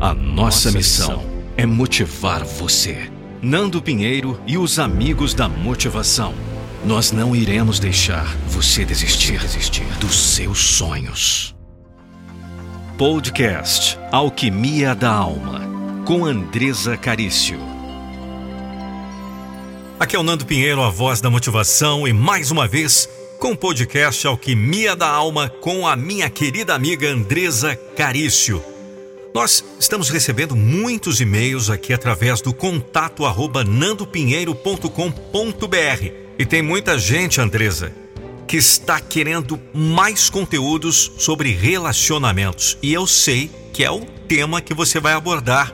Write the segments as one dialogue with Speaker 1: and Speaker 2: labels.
Speaker 1: A nossa missão é motivar você. Nando Pinheiro e os amigos da motivação. Nós não iremos deixar você desistir, desistir dos seus sonhos. Podcast Alquimia da Alma, com Andresa Carício.
Speaker 2: Aqui é o Nando Pinheiro, a voz da motivação, e mais uma vez com o podcast Alquimia da Alma com a minha querida amiga Andresa Carício. Nós estamos recebendo muitos e-mails aqui através do contato arroba nandopinheiro.com.br e tem muita gente, Andresa, que está querendo mais conteúdos sobre relacionamentos e eu sei que é o tema que você vai abordar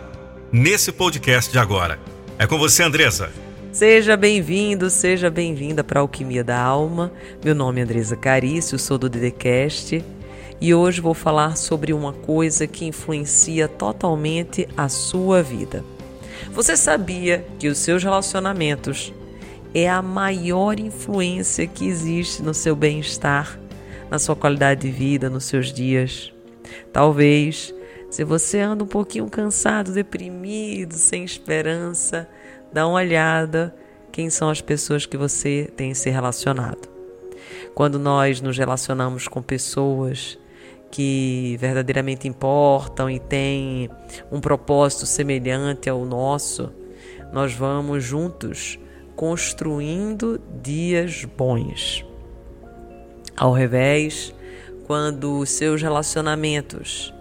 Speaker 2: nesse podcast de agora. É com você, Andresa.
Speaker 3: Seja bem-vindo, seja bem-vinda para a Alquimia da Alma. Meu nome é Andresa Carício, sou do Dedecast e hoje vou falar sobre uma coisa que influencia totalmente a sua vida. Você sabia que os seus relacionamentos é a maior influência que existe no seu bem-estar, na sua qualidade de vida, nos seus dias? Talvez, se você anda um pouquinho cansado, deprimido, sem esperança, dá uma olhada quem são as pessoas que você tem se relacionado. Quando nós nos relacionamos com pessoas que verdadeiramente importam e têm um propósito semelhante ao nosso, nós vamos juntos construindo dias bons. Ao revés, quando os seus relacionamentos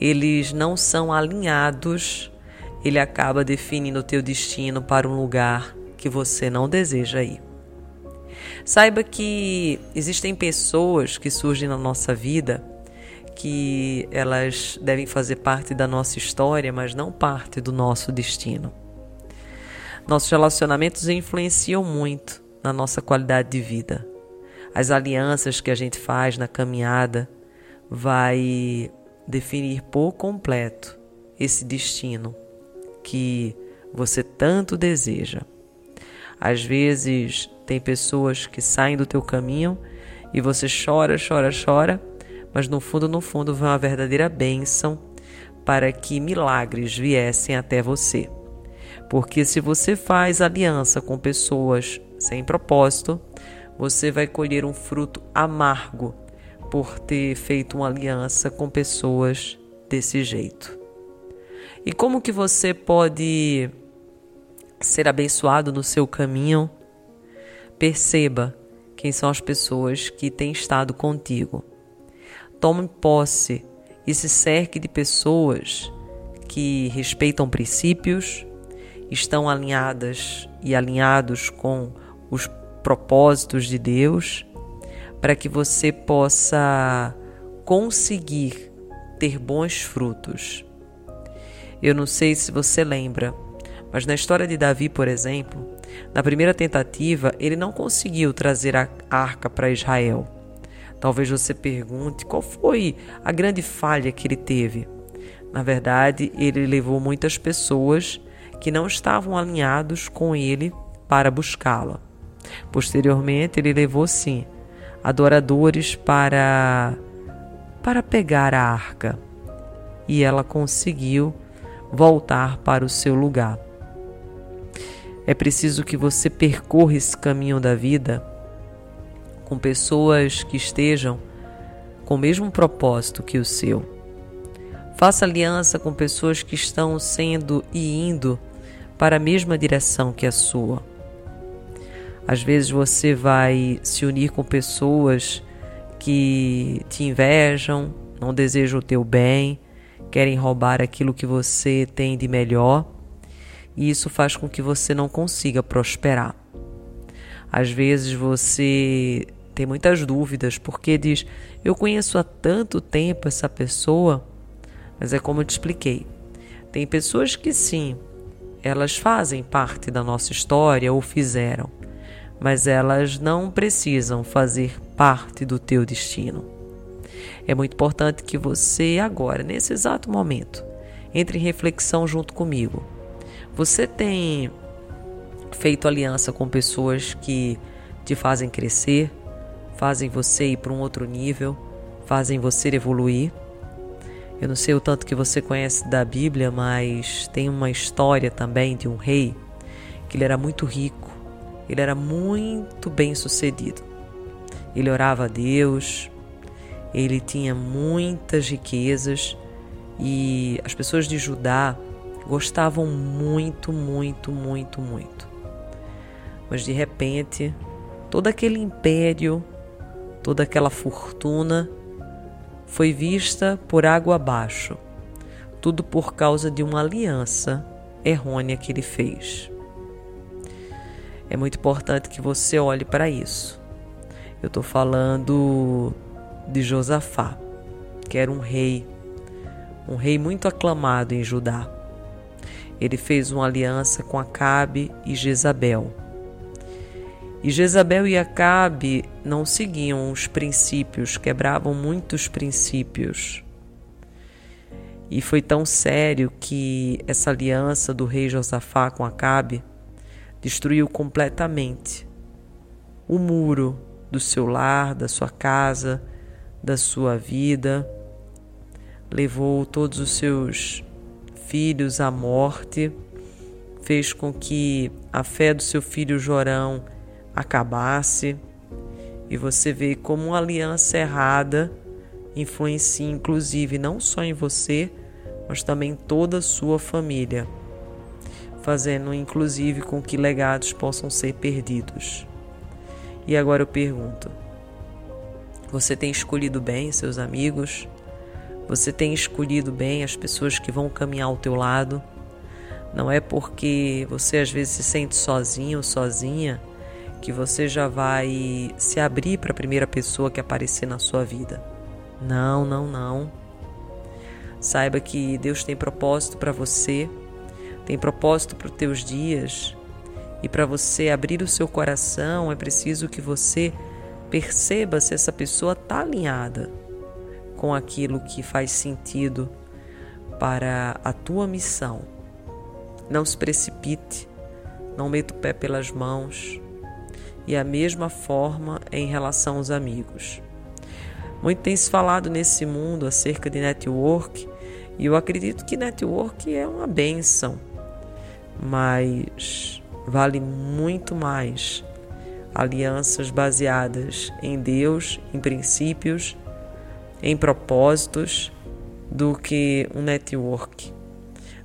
Speaker 3: eles não são alinhados, ele acaba definindo o teu destino para um lugar que você não deseja ir. Saiba que existem pessoas que surgem na nossa vida que elas devem fazer parte da nossa história, mas não parte do nosso destino. Nossos relacionamentos influenciam muito na nossa qualidade de vida. As alianças que a gente faz na caminhada vai definir por completo esse destino que você tanto deseja. Às vezes tem pessoas que saem do teu caminho e você chora, chora, chora mas no fundo, no fundo, foi uma verdadeira bênção para que milagres viessem até você. Porque se você faz aliança com pessoas sem propósito, você vai colher um fruto amargo por ter feito uma aliança com pessoas desse jeito. E como que você pode ser abençoado no seu caminho? Perceba quem são as pessoas que têm estado contigo. Tome posse e se cerque de pessoas que respeitam princípios, estão alinhadas e alinhados com os propósitos de Deus, para que você possa conseguir ter bons frutos. Eu não sei se você lembra, mas na história de Davi, por exemplo, na primeira tentativa, ele não conseguiu trazer a arca para Israel. Talvez você pergunte qual foi a grande falha que ele teve. Na verdade, ele levou muitas pessoas que não estavam alinhados com ele para buscá-la. Posteriormente, ele levou sim adoradores para para pegar a arca e ela conseguiu voltar para o seu lugar. É preciso que você percorra esse caminho da vida com pessoas que estejam com o mesmo propósito que o seu. Faça aliança com pessoas que estão sendo e indo para a mesma direção que a sua. Às vezes você vai se unir com pessoas que te invejam, não desejam o teu bem, querem roubar aquilo que você tem de melhor, e isso faz com que você não consiga prosperar. Às vezes você tem muitas dúvidas, porque diz: Eu conheço há tanto tempo essa pessoa, mas é como eu te expliquei. Tem pessoas que sim, elas fazem parte da nossa história ou fizeram, mas elas não precisam fazer parte do teu destino. É muito importante que você, agora, nesse exato momento, entre em reflexão junto comigo. Você tem feito aliança com pessoas que te fazem crescer, fazem você ir para um outro nível, fazem você evoluir. Eu não sei o tanto que você conhece da Bíblia, mas tem uma história também de um rei que ele era muito rico, ele era muito bem sucedido. Ele orava a Deus, ele tinha muitas riquezas e as pessoas de Judá gostavam muito, muito, muito, muito. Mas de repente, todo aquele império, toda aquela fortuna foi vista por água abaixo, tudo por causa de uma aliança errônea que ele fez. É muito importante que você olhe para isso. Eu estou falando de Josafá, que era um rei, um rei muito aclamado em Judá. Ele fez uma aliança com Acabe e Jezabel. E Jezabel e Acabe não seguiam os princípios, quebravam muitos princípios. E foi tão sério que essa aliança do rei Josafá com Acabe destruiu completamente o muro do seu lar, da sua casa, da sua vida, levou todos os seus filhos à morte, fez com que a fé do seu filho Jorão acabasse. E você vê como uma aliança errada influencia, inclusive, não só em você, mas também toda a sua família, fazendo inclusive com que legados possam ser perdidos. E agora eu pergunto: você tem escolhido bem seus amigos? Você tem escolhido bem as pessoas que vão caminhar ao teu lado? Não é porque você às vezes se sente sozinho ou sozinha que você já vai se abrir para a primeira pessoa que aparecer na sua vida. Não, não, não. Saiba que Deus tem propósito para você, tem propósito para os teus dias, e para você abrir o seu coração é preciso que você perceba se essa pessoa está alinhada com aquilo que faz sentido para a tua missão. Não se precipite, não meta o pé pelas mãos, e a mesma forma em relação aos amigos. Muito tem se falado nesse mundo acerca de network e eu acredito que network é uma benção, mas vale muito mais alianças baseadas em Deus, em princípios, em propósitos do que um network.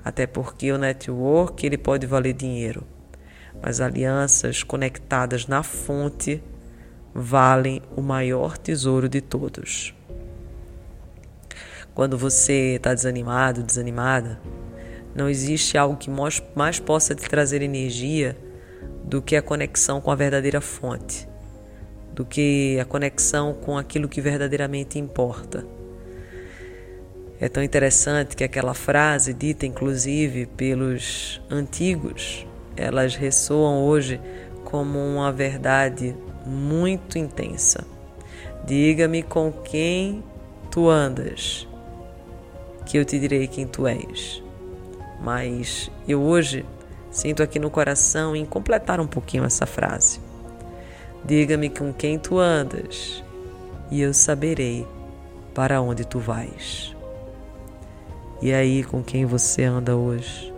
Speaker 3: Até porque o network ele pode valer dinheiro mas alianças conectadas na fonte valem o maior tesouro de todos. Quando você está desanimado, desanimada, não existe algo que mais possa te trazer energia do que a conexão com a verdadeira fonte, do que a conexão com aquilo que verdadeiramente importa. É tão interessante que aquela frase, dita inclusive pelos antigos, elas ressoam hoje como uma verdade muito intensa. Diga-me com quem tu andas, que eu te direi quem tu és. Mas eu hoje sinto aqui no coração em completar um pouquinho essa frase. Diga-me com quem tu andas, e eu saberei para onde tu vais. E aí, com quem você anda hoje?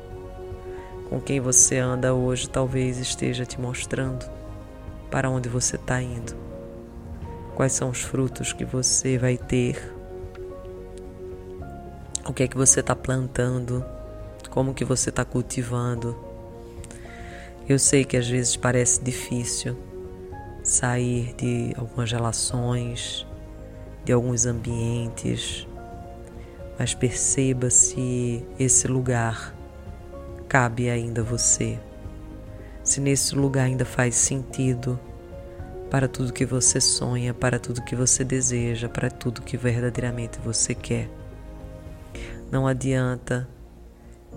Speaker 3: Com quem você anda hoje talvez esteja te mostrando para onde você está indo, quais são os frutos que você vai ter, o que é que você está plantando, como que você está cultivando. Eu sei que às vezes parece difícil sair de algumas relações, de alguns ambientes, mas perceba se esse lugar cabe ainda você. Se nesse lugar ainda faz sentido para tudo que você sonha, para tudo que você deseja, para tudo que verdadeiramente você quer. Não adianta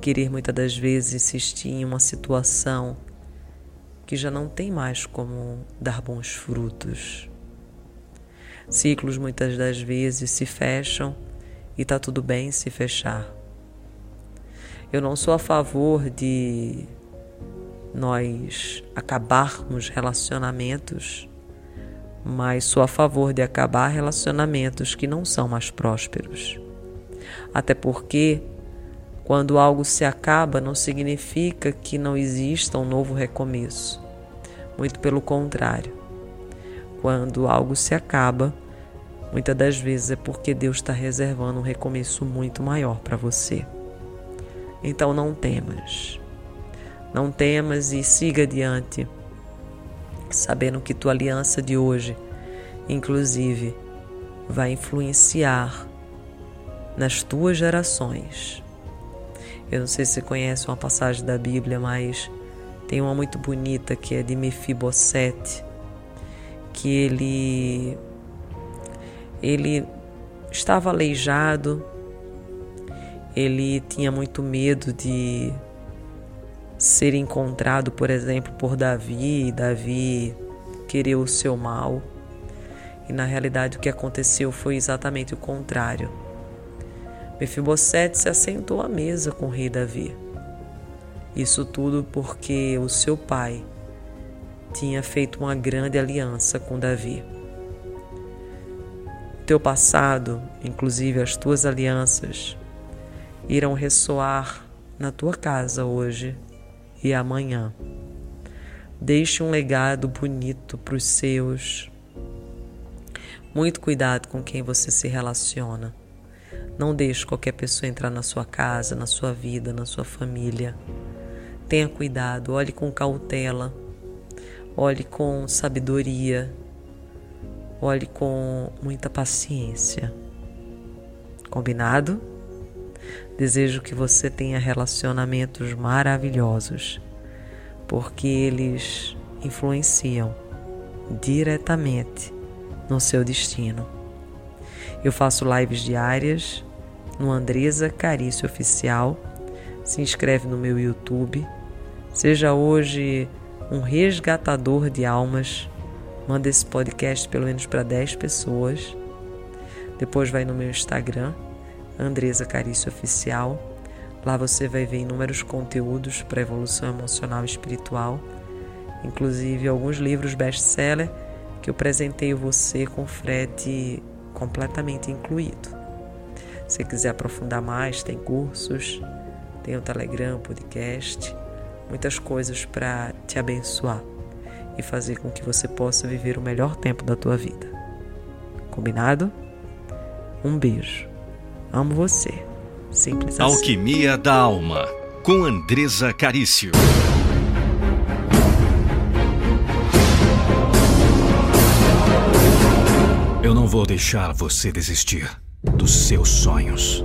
Speaker 3: querer muitas das vezes insistir em uma situação que já não tem mais como dar bons frutos. Ciclos muitas das vezes se fecham e está tudo bem se fechar. Eu não sou a favor de nós acabarmos relacionamentos, mas sou a favor de acabar relacionamentos que não são mais prósperos. Até porque, quando algo se acaba, não significa que não exista um novo recomeço. Muito pelo contrário. Quando algo se acaba, muitas das vezes é porque Deus está reservando um recomeço muito maior para você. Então não temas. Não temas e siga adiante, sabendo que tua aliança de hoje, inclusive, vai influenciar nas tuas gerações. Eu não sei se você conhece uma passagem da Bíblia, mas tem uma muito bonita que é de Mefibosete, que ele ele estava aleijado, ele tinha muito medo de ser encontrado, por exemplo, por Davi, e Davi querer o seu mal. E na realidade o que aconteceu foi exatamente o contrário. Mefibosete se assentou à mesa com o rei Davi. Isso tudo porque o seu pai tinha feito uma grande aliança com Davi. Teu passado, inclusive as tuas alianças, irão ressoar na tua casa hoje e amanhã. Deixe um legado bonito para os seus. Muito cuidado com quem você se relaciona. Não deixe qualquer pessoa entrar na sua casa, na sua vida, na sua família. Tenha cuidado, olhe com cautela, olhe com sabedoria, olhe com muita paciência. Combinado? Desejo que você tenha relacionamentos maravilhosos, porque eles influenciam diretamente no seu destino. Eu faço lives diárias no Andresa Carício Oficial. Se inscreve no meu YouTube. Seja hoje um resgatador de almas. Manda esse podcast pelo menos para 10 pessoas. Depois vai no meu Instagram Andresa Carício Oficial. Lá você vai ver inúmeros conteúdos para evolução emocional e espiritual, inclusive alguns livros best-seller que eu presenteio você com frete completamente incluído. Se quiser aprofundar mais, tem cursos, tem o Telegram, podcast, muitas coisas para te abençoar e fazer com que você possa viver o melhor tempo da tua vida. Combinado? Um beijo. Amo você. Simples assim.
Speaker 1: Alquimia da Alma, com Andresa Carício. Eu não vou deixar você desistir dos seus sonhos.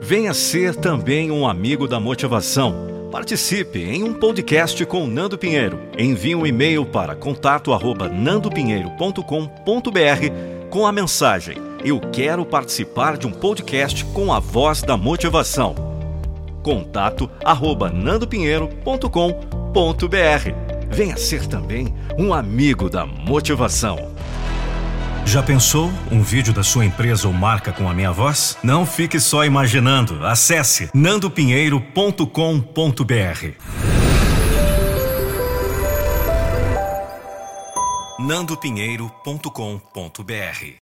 Speaker 1: Venha ser também um amigo da motivação. Participe em um podcast com Nando Pinheiro. Envie um e-mail para contato@nandopinheiro.com.br com a mensagem eu quero participar de um podcast com a voz da motivação. Contato arroba nandopinheiro.com.br Venha ser também um amigo da motivação. Já pensou um vídeo da sua empresa ou marca com a minha voz? Não fique só imaginando. Acesse nandopinheiro.com.br. nandopinheiro.com.br